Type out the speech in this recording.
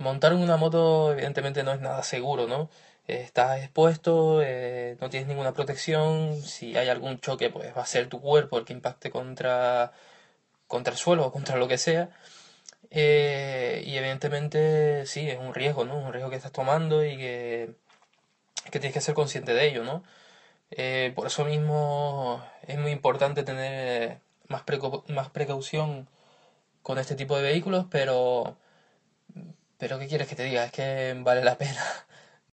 montar una moto evidentemente no es nada seguro, ¿no? estás expuesto, eh, no tienes ninguna protección, si hay algún choque pues va a ser tu cuerpo el que impacte contra, contra el suelo o contra lo que sea. Eh, y evidentemente sí, es un riesgo, ¿no? Un riesgo que estás tomando y que, que tienes que ser consciente de ello, ¿no? Eh, por eso mismo es muy importante tener más, más precaución con este tipo de vehículos, pero, pero ¿qué quieres que te diga? Es que vale la pena